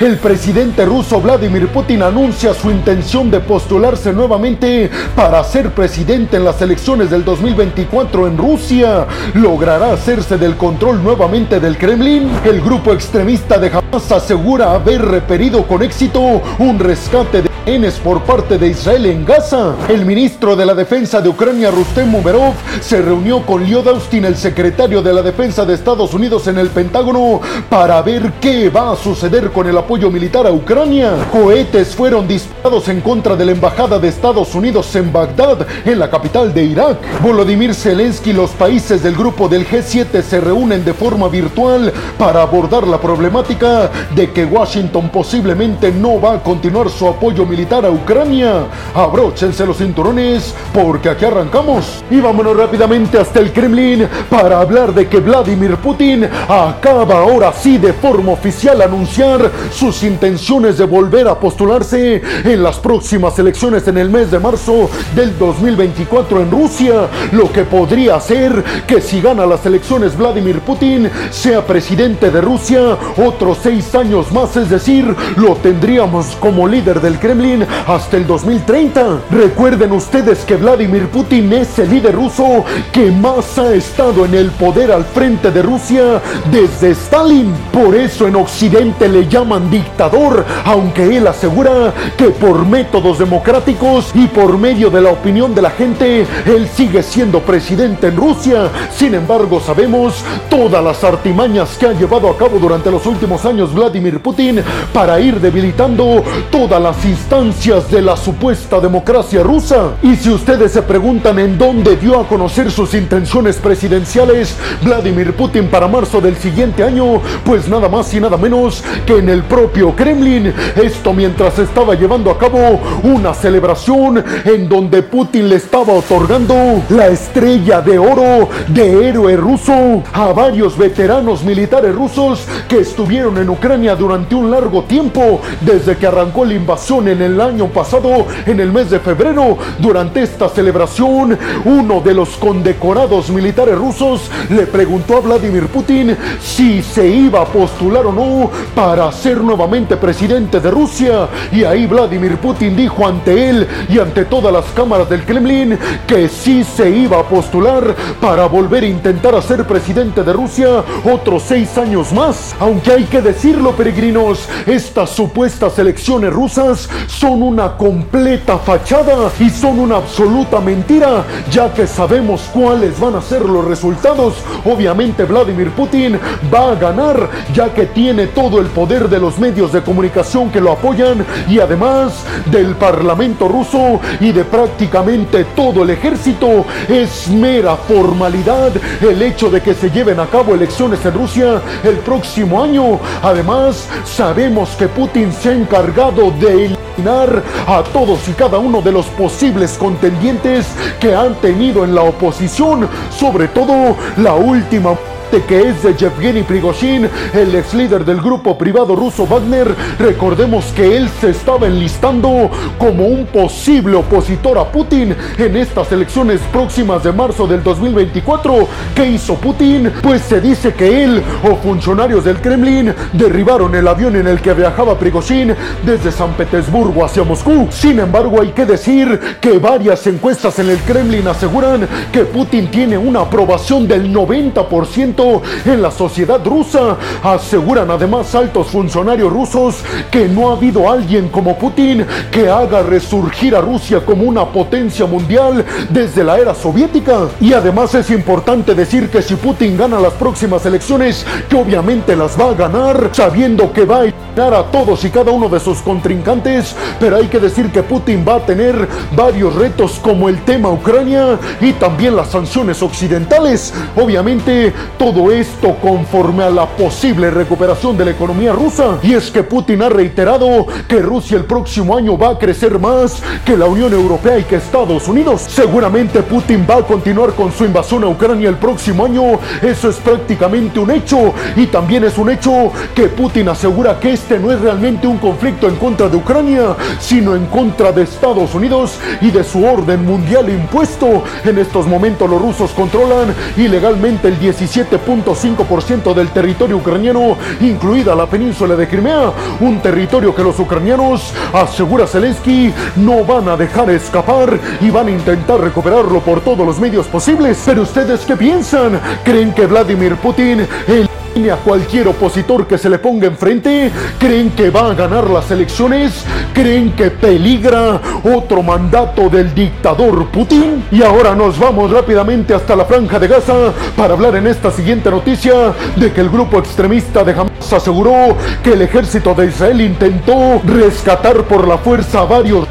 El presidente ruso Vladimir Putin anuncia su intención de postularse nuevamente para ser presidente en las elecciones del 2024 en Rusia. ¿Logrará hacerse del control nuevamente del Kremlin? El grupo extremista de Hamas asegura haber reperido con éxito un rescate de rehenes por parte de Israel en Gaza. El ministro de la Defensa de Ucrania, Rustem Umerov, se reunió con Austin, el secretario de la Defensa de Estados Unidos en el Pentágono, para ver qué va a suceder con el apoyo militar a Ucrania. Cohetes fueron disparados en contra de la embajada de Estados Unidos en Bagdad, en la capital de Irak. Volodymyr Zelensky y los países del grupo del G7 se reúnen de forma virtual para abordar la problemática de que Washington posiblemente no va a continuar su apoyo militar a Ucrania. Abróchense los cinturones porque aquí arrancamos. Y vámonos rápidamente hasta el Kremlin para hablar de que Vladimir Putin acaba ahora sí de forma oficial anunciar sus intenciones de volver a postularse en las próximas elecciones en el mes de marzo del 2024 en Rusia, lo que podría hacer que si gana las elecciones Vladimir Putin sea presidente de Rusia otros seis años más, es decir, lo tendríamos como líder del Kremlin hasta el 2030. Recuerden ustedes que Vladimir Putin es el líder ruso que más ha estado en el poder al frente de Rusia desde Stalin. Por eso en Occidente le llaman dictador, aunque él asegura que por métodos democráticos y por medio de la opinión de la gente, él sigue siendo presidente en Rusia. Sin embargo, sabemos todas las artimañas que ha llevado a cabo durante los últimos años Vladimir Putin para ir debilitando todas las instancias de la supuesta democracia rusa. Y si ustedes se preguntan en dónde dio a conocer sus intenciones presidenciales Vladimir Putin para marzo del siguiente año, pues nada más y nada menos que en el propio Kremlin. Esto mientras estaba llevando a cabo una celebración en donde Putin le estaba otorgando la estrella de oro de héroe ruso a varios veteranos militares rusos que estuvieron en Ucrania durante un largo tiempo desde que arrancó la invasión en el año pasado, en el mes de febrero. Durante esta celebración, uno de los condecorados militares rusos le preguntó a Vladimir Putin si se iba a postular o no para ser nuevamente presidente de Rusia. Y ahí Vladimir Putin dijo ante él y ante todas las cámaras del Kremlin que sí se iba a postular para volver a intentar a ser presidente de Rusia otros seis años más. Aunque hay que decirlo, peregrinos, estas supuestas elecciones rusas son una completa fachada y son una absoluta mentira, ya que sabemos cuáles van a ser los resultados. Obviamente Vladimir Putin va a ganar, ya que tiene todo el poder de los medios de comunicación que lo apoyan y además del Parlamento ruso y de prácticamente todo el ejército. Es mera formalidad el hecho de que se lleven a cabo elecciones en Rusia el próximo año. Además, sabemos que Putin se ha encargado de eliminar a todos y cada uno de los posibles contendientes que han tenido en la oposición, sobre todo la última que es de Yevgeny Prigozhin, el ex líder del grupo privado ruso Wagner. Recordemos que él se estaba enlistando como un posible opositor a Putin en estas elecciones próximas de marzo del 2024. ¿Qué hizo Putin? Pues se dice que él o funcionarios del Kremlin derribaron el avión en el que viajaba Prigozhin desde San Petersburgo hacia Moscú. Sin embargo, hay que decir que varias encuestas en el Kremlin aseguran que Putin tiene una aprobación del 90% en la sociedad rusa. Aseguran además altos funcionarios rusos que no ha habido alguien como Putin que haga resurgir a Rusia como una potencia mundial desde la era soviética. Y además es importante decir que si Putin gana las próximas elecciones, que obviamente las va a ganar, sabiendo que va a eliminar a todos y cada uno de sus contrincantes, pero hay que decir que Putin va a tener varios retos como el tema Ucrania y también las sanciones occidentales. Obviamente, todo esto conforme a la posible recuperación de la economía rusa. Y es que Putin ha reiterado que Rusia el próximo año va a crecer más que la Unión Europea y que Estados Unidos. Seguramente Putin va a continuar con su invasión a Ucrania el próximo año. Eso es prácticamente un hecho. Y también es un hecho que Putin asegura que este no es realmente un conflicto en contra de Ucrania, sino en contra de Estados Unidos y de su orden mundial impuesto. En estos momentos los rusos controlan ilegalmente el 17 97.5% del territorio ucraniano, incluida la península de Crimea, un territorio que los ucranianos, asegura Zelensky, no van a dejar escapar y van a intentar recuperarlo por todos los medios posibles. Pero ustedes qué piensan? ¿Creen que Vladimir Putin, el a cualquier opositor que se le ponga enfrente? ¿Creen que va a ganar las elecciones? ¿Creen que peligra otro mandato del dictador Putin? Y ahora nos vamos rápidamente hasta la franja de Gaza para hablar en esta siguiente noticia de que el grupo extremista de Hamas aseguró que el ejército de Israel intentó rescatar por la fuerza a varios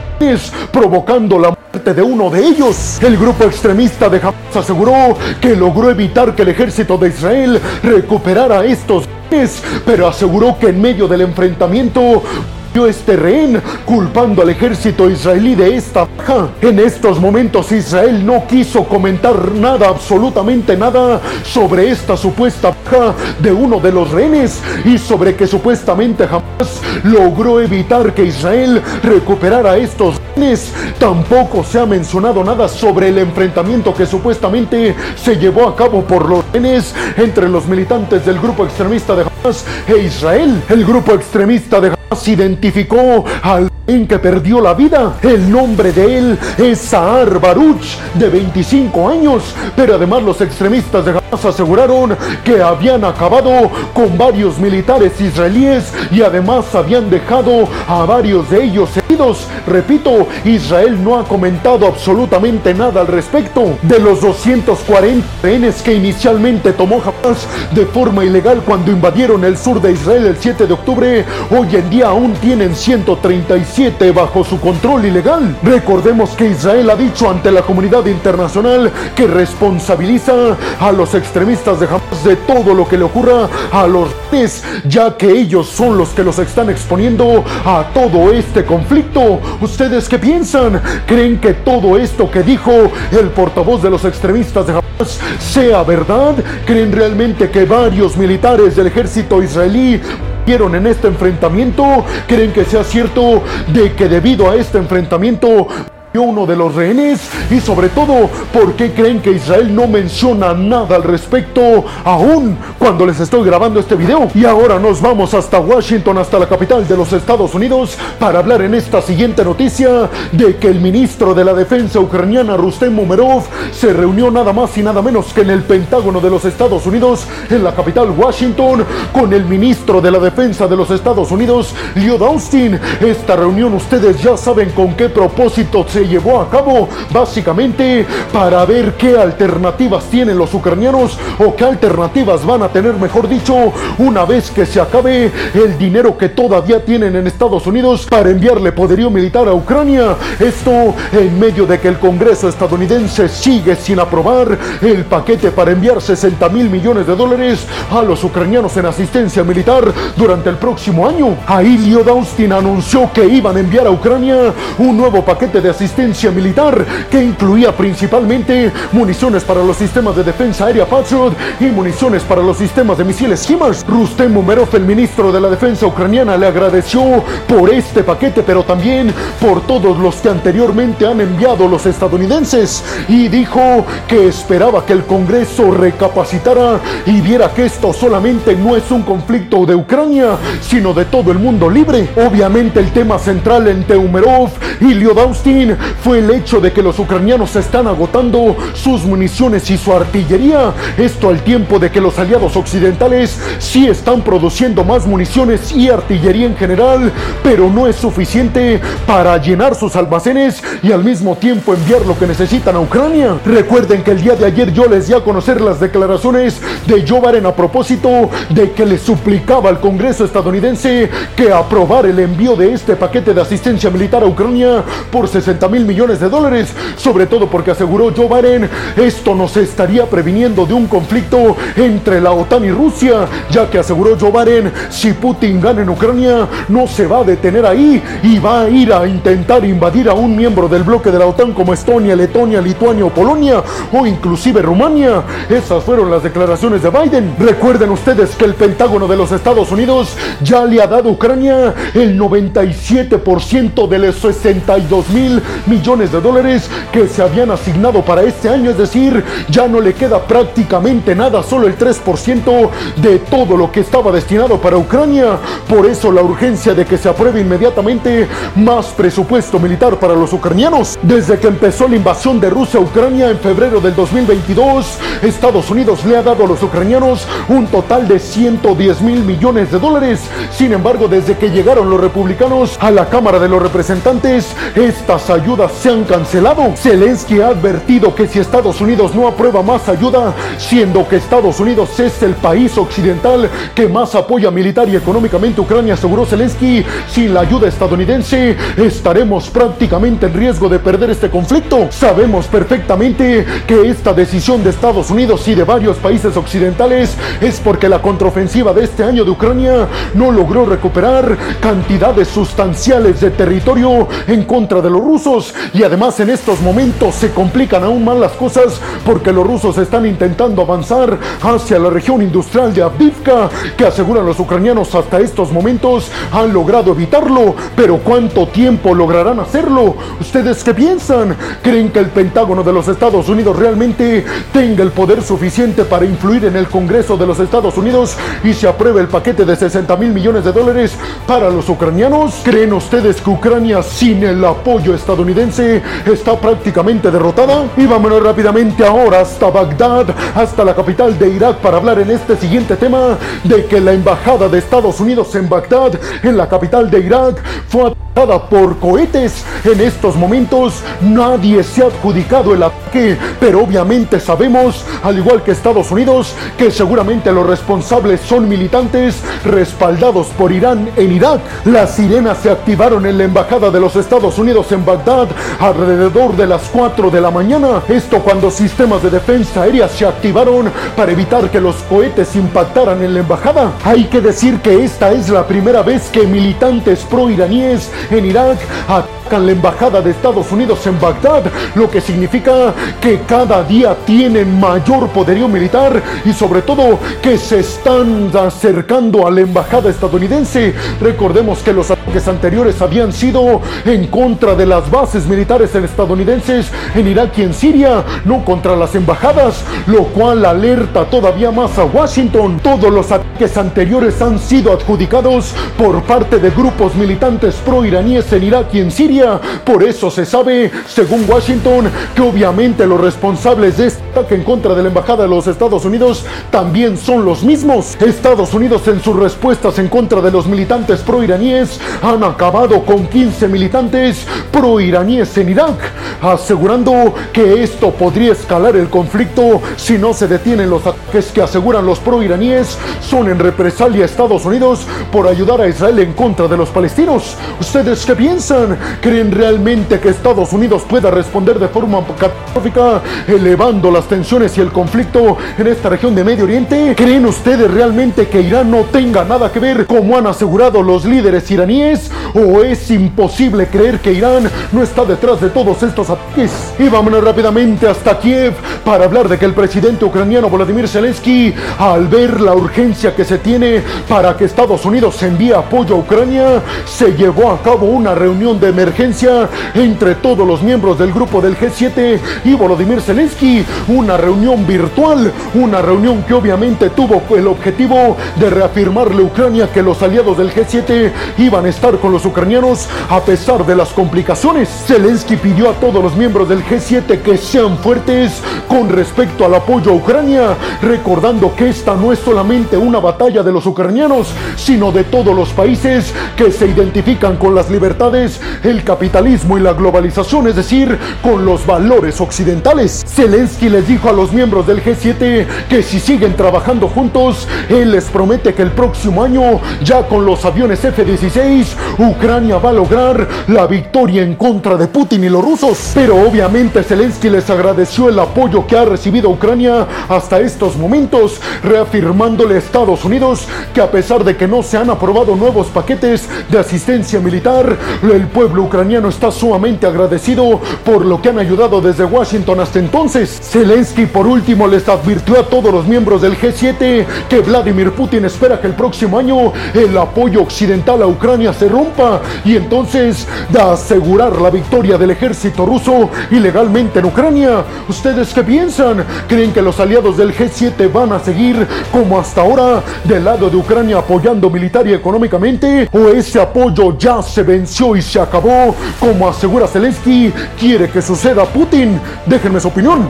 provocando la muerte de uno de ellos. El grupo extremista de Hamas aseguró que logró evitar que el ejército de Israel recuperara estos pero aseguró que en medio del enfrentamiento este rehén, culpando al ejército israelí de esta baja. En estos momentos Israel no quiso comentar nada, absolutamente nada, sobre esta supuesta baja de uno de los rehenes y sobre que supuestamente jamás logró evitar que Israel recuperara estos rehenes. Tampoco se ha mencionado nada sobre el enfrentamiento que supuestamente se llevó a cabo por los rehenes entre los militantes del grupo extremista de Hamas e Israel. El grupo extremista de Hamas identificó al en que perdió la vida. El nombre de él es Saar Baruch, de 25 años, pero además los extremistas de Hamas aseguraron que habían acabado con varios militares israelíes y además habían dejado a varios de ellos heridos. Repito, Israel no ha comentado absolutamente nada al respecto de los 240 rehenes que inicialmente tomó Hamas de forma ilegal cuando invadieron el sur de Israel el 7 de octubre. Hoy en día aún tienen 135 bajo su control ilegal. Recordemos que Israel ha dicho ante la comunidad internacional que responsabiliza a los extremistas de Hamas de todo lo que le ocurra a los rehenes, ya que ellos son los que los están exponiendo a todo este conflicto. ¿Ustedes qué piensan? ¿Creen que todo esto que dijo el portavoz de los extremistas de Hamas sea verdad? ¿Creen realmente que varios militares del ejército israelí vieron en este enfrentamiento? ¿Creen que sea cierto de que debido a este enfrentamiento uno de los rehenes y sobre todo por qué creen que Israel no menciona nada al respecto aún cuando les estoy grabando este video y ahora nos vamos hasta Washington hasta la capital de los Estados Unidos para hablar en esta siguiente noticia de que el ministro de la defensa ucraniana Rustem Umerov se reunió nada más y nada menos que en el Pentágono de los Estados Unidos en la capital Washington con el ministro de la defensa de los Estados Unidos Lloyd Austin. Esta reunión ustedes ya saben con qué propósito se llevó a cabo básicamente para ver qué alternativas tienen los ucranianos o qué alternativas van a tener, mejor dicho, una vez que se acabe el dinero que todavía tienen en Estados Unidos para enviarle poderío militar a Ucrania. Esto en medio de que el Congreso estadounidense sigue sin aprobar el paquete para enviar 60 mil millones de dólares a los ucranianos en asistencia militar durante el próximo año. Ahí Lloyd Austin anunció que iban a enviar a Ucrania un nuevo paquete de asistencia militar que incluía principalmente municiones para los sistemas de defensa aérea Patriot y municiones para los sistemas de misiles HIMARS. Rustem Umerov, el ministro de la defensa ucraniana, le agradeció por este paquete, pero también por todos los que anteriormente han enviado los estadounidenses y dijo que esperaba que el Congreso recapacitara y viera que esto solamente no es un conflicto de Ucrania, sino de todo el mundo libre. Obviamente el tema central entre Umerov y Austin fue el hecho de que los ucranianos están agotando sus municiones y su artillería. Esto al tiempo de que los aliados occidentales sí están produciendo más municiones y artillería en general, pero no es suficiente para llenar sus almacenes y al mismo tiempo enviar lo que necesitan a Ucrania. Recuerden que el día de ayer yo les di a conocer las declaraciones de Joe Biden a propósito de que le suplicaba al Congreso estadounidense que aprobara el envío de este paquete de asistencia militar a Ucrania por 60 mil millones de dólares, sobre todo porque aseguró Joe Biden, esto nos estaría previniendo de un conflicto entre la OTAN y Rusia, ya que aseguró Joe Biden, si Putin gana en Ucrania, no se va a detener ahí y va a ir a intentar invadir a un miembro del bloque de la OTAN como Estonia, Letonia, Lituania o Polonia, o inclusive Rumania. Esas fueron las declaraciones de Biden. Recuerden ustedes que el Pentágono de los Estados Unidos ya le ha dado a Ucrania el 97% de los 62 mil millones de dólares que se habían asignado para este año, es decir, ya no le queda prácticamente nada, solo el 3% de todo lo que estaba destinado para Ucrania. Por eso la urgencia de que se apruebe inmediatamente más presupuesto militar para los ucranianos. Desde que empezó la invasión de Rusia a Ucrania en febrero del 2022, Estados Unidos le ha dado a los ucranianos un total de 110 mil millones de dólares. Sin embargo, desde que llegaron los republicanos a la Cámara de los Representantes, estas ayudas se han cancelado. Zelensky ha advertido que si Estados Unidos no aprueba más ayuda, siendo que Estados Unidos es el país occidental que más apoya militar y económicamente Ucrania, aseguró Zelensky, sin la ayuda estadounidense estaremos prácticamente en riesgo de perder este conflicto. Sabemos perfectamente que esta decisión de Estados Unidos y de varios países occidentales es porque la contraofensiva de este año de Ucrania no logró recuperar cantidades sustanciales de territorio en contra de los rusos y además en estos momentos se complican aún más las cosas porque los rusos están intentando avanzar hacia la región industrial de Avdivka que aseguran los ucranianos hasta estos momentos han logrado evitarlo pero ¿cuánto tiempo lograrán hacerlo? ¿ustedes qué piensan? ¿creen que el Pentágono de los Estados Unidos realmente tenga el poder suficiente para influir en el Congreso de los Estados Unidos y se apruebe el paquete de 60 mil millones de dólares para los ucranianos? ¿Creen ustedes que Ucrania sin el apoyo estadounidense está prácticamente derrotada? Y vámonos rápidamente ahora hasta Bagdad, hasta la capital de Irak para hablar en este siguiente tema de que la embajada de Estados Unidos en Bagdad, en la capital de Irak, fue por cohetes. En estos momentos nadie se ha adjudicado el ataque, pero obviamente sabemos, al igual que Estados Unidos, que seguramente los responsables son militantes respaldados por Irán en Irak. Las sirenas se activaron en la embajada de los Estados Unidos en Bagdad alrededor de las 4 de la mañana. Esto cuando sistemas de defensa aérea se activaron para evitar que los cohetes impactaran en la embajada. Hay que decir que esta es la primera vez que militantes pro-iraníes en Irak la embajada de Estados Unidos en Bagdad, lo que significa que cada día tienen mayor poderío militar y sobre todo que se están acercando a la embajada estadounidense. Recordemos que los ataques anteriores habían sido en contra de las bases militares estadounidenses en Irak y en Siria, no contra las embajadas, lo cual alerta todavía más a Washington. Todos los ataques anteriores han sido adjudicados por parte de grupos militantes pro-iraníes en Irak y en Siria. Por eso se sabe, según Washington, que obviamente los responsables de este ataque en contra de la embajada de los Estados Unidos también son los mismos. Estados Unidos en sus respuestas en contra de los militantes pro-iraníes han acabado con 15 militantes pro-iraníes en Irak, asegurando que esto podría escalar el conflicto si no se detienen los ataques que aseguran los pro-iraníes son en represalia a Estados Unidos por ayudar a Israel en contra de los palestinos. ¿Ustedes qué piensan? ¿Creen realmente que Estados Unidos pueda responder de forma catastrófica elevando las tensiones y el conflicto en esta región de Medio Oriente? ¿Creen ustedes realmente que Irán no tenga nada que ver como han asegurado los líderes iraníes? ¿O es imposible creer que Irán no está detrás de todos estos ataques? Y vámonos rápidamente hasta Kiev para hablar de que el presidente ucraniano Vladimir Zelensky, al ver la urgencia que se tiene para que Estados Unidos envíe apoyo a Ucrania, se llevó a cabo una reunión de emergencia entre todos los miembros del grupo del G7 y Volodymyr Zelensky, una reunión virtual, una reunión que obviamente tuvo el objetivo de reafirmarle a Ucrania que los aliados del G7 iban a estar con los ucranianos a pesar de las complicaciones. Zelensky pidió a todos los miembros del G7 que sean fuertes con respecto al apoyo a Ucrania, recordando que esta no es solamente una batalla de los ucranianos, sino de todos los países que se identifican con las libertades, el capitalismo y la globalización, es decir, con los valores occidentales. Zelensky les dijo a los miembros del G7 que si siguen trabajando juntos, él les promete que el próximo año, ya con los aviones F-16, Ucrania va a lograr la victoria en contra de Putin y los rusos. Pero obviamente Zelensky les agradeció el apoyo que ha recibido Ucrania hasta estos momentos, reafirmándole a Estados Unidos que a pesar de que no se han aprobado nuevos paquetes de asistencia militar, el pueblo ucraniano está sumamente agradecido por lo que han ayudado desde Washington hasta entonces. Por último les advirtió a todos los miembros del G7 que Vladimir Putin espera que el próximo año el apoyo occidental a Ucrania se rompa y entonces da asegurar la victoria del ejército ruso ilegalmente en Ucrania. ¿Ustedes qué piensan? ¿Creen que los aliados del G7 van a seguir como hasta ahora del lado de Ucrania apoyando militar y económicamente? ¿O ese apoyo ya se venció y se acabó como asegura Zelensky? ¿Quiere que suceda Putin? Déjenme su opinión.